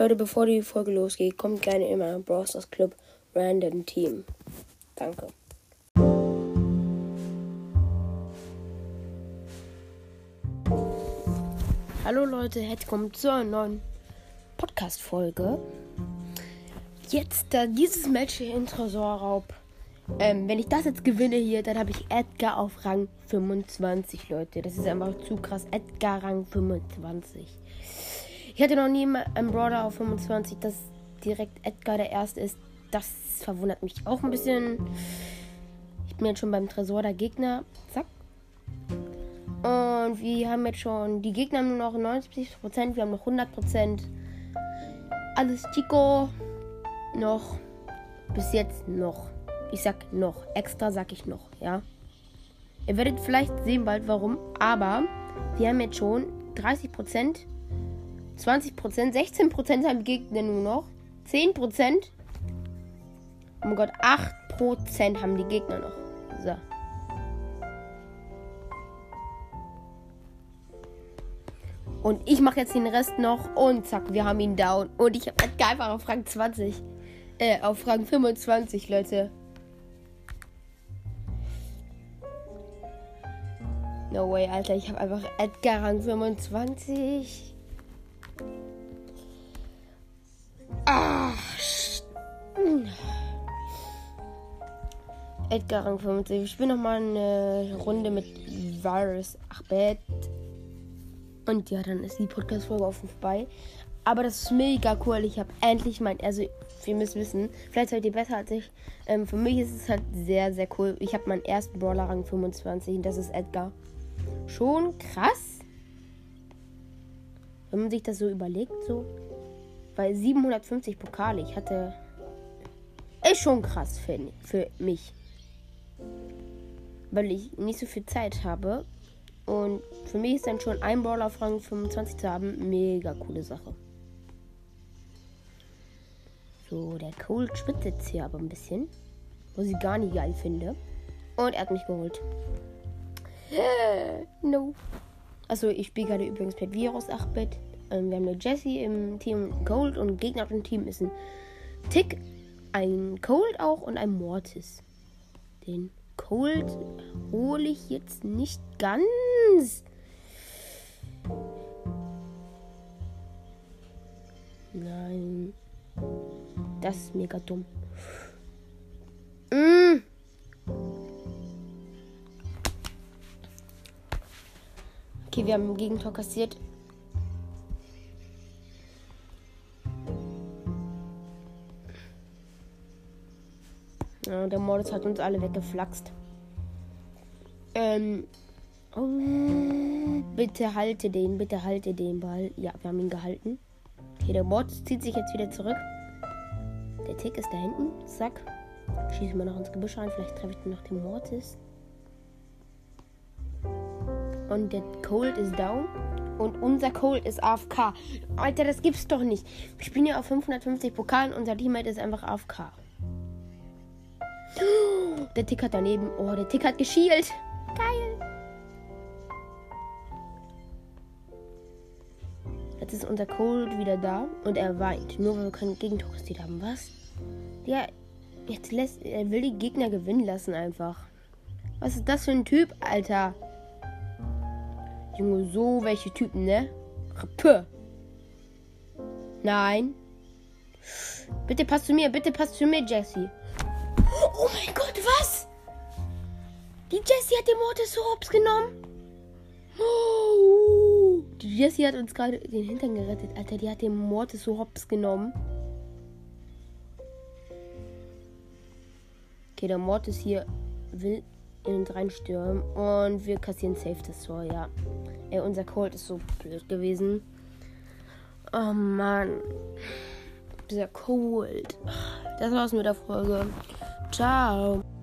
Leute, bevor die Folge losgeht, kommt gerne meinen Browsers Club Random Team. Danke. Hallo Leute, herzlich willkommen zu einer neuen Podcast-Folge. Jetzt da dieses Match hier in Tresorraub. Ähm, wenn ich das jetzt gewinne hier, dann habe ich Edgar auf Rang 25, Leute. Das ist einfach zu krass. Edgar Rang 25. Ich hatte noch nie einen Brawler auf 25, dass direkt Edgar der erste ist. Das verwundert mich auch ein bisschen. Ich bin jetzt schon beim Tresor der Gegner. Zack. Und wir haben jetzt schon. Die Gegner nur noch 90%, wir haben noch 100%. Alles Chico. Noch. Bis jetzt noch. Ich sag noch. Extra sag ich noch, ja. Ihr werdet vielleicht sehen bald warum. Aber wir haben jetzt schon 30%. 20%, 16% haben Gegner nur noch. 10%. Oh mein Gott, 8% haben die Gegner noch. So. Und ich mache jetzt den Rest noch und zack, wir haben ihn down. Und ich habe einfach auf Rang 20. Äh, auf Rang 25, Leute. No way, Alter. Ich habe einfach Edgar Rang 25. Ah. Edgar Rang 25. Ich spiele nochmal eine Runde mit Virus Achbet. Und ja, dann ist die Podcast-Folge offen vorbei. Aber das ist mega cool. Ich habe endlich mein. Also, ihr müsst wissen, vielleicht seid ihr besser als ich. Ähm, für mich ist es halt sehr, sehr cool. Ich habe meinen ersten Brawler Rang 25 und das ist Edgar. Schon krass. Wenn man sich das so überlegt, so. Weil 750 Pokale, ich hatte. Ist schon krass für, für mich. Weil ich nicht so viel Zeit habe. Und für mich ist dann schon ein Brawler auf Rang 25 zu haben. Mega coole Sache. So, der Cold schwitzt jetzt hier aber ein bisschen. Was ich gar nicht geil finde. Und er hat mich geholt. no. Also ich spiele gerade übrigens mit Virus 8-Bit. Ähm, wir haben eine Jessie im Team Gold und Gegner im Team ist ein Tick, ein Cold auch und ein Mortis. Den Cold hole ich jetzt nicht ganz. Nein. Das ist mega dumm. Mm. Okay, wir haben ein Gegentor kassiert. Ja, der Mordes hat uns alle weggeflaxt. Ähm. Oh, bitte halte den, bitte halte den Ball. Ja, wir haben ihn gehalten. Okay, der Mordes zieht sich jetzt wieder zurück. Der Tick ist da hinten. Zack. Schieße mal noch ins Gebüsch rein. Vielleicht treffe ich noch den Mortis. Und der Cold ist down. Und unser Cold ist AFK. Alter, das gibt's doch nicht. Wir spielen ja auf 550 Pokalen. Unser Teammate ist einfach AFK. Der Tick hat daneben. Oh, der Tick hat geschielt. Geil. Jetzt ist unser Cold wieder da und er weint. Nur weil wir keinen Gegentor kassiert haben. Was? Ja, jetzt lässt er will die Gegner gewinnen lassen einfach. Was ist das für ein Typ, Alter? Junge, so welche Typen, ne? Puh. Nein. Bitte passt zu mir, bitte passt zu mir, Jesse. Oh mein Gott, was? Die Jessie hat den Mortis so hops genommen. Oh. Die Jessie hat uns gerade den Hintern gerettet. Alter, die hat den Mortis so hops genommen. Okay, der Mortis hier will in uns reinstürmen. Und wir kassieren safe das Tor, ja. Ey, unser Colt ist so blöd gewesen. Oh Mann. Dieser Cold. Das war's mit der Folge. Ciao.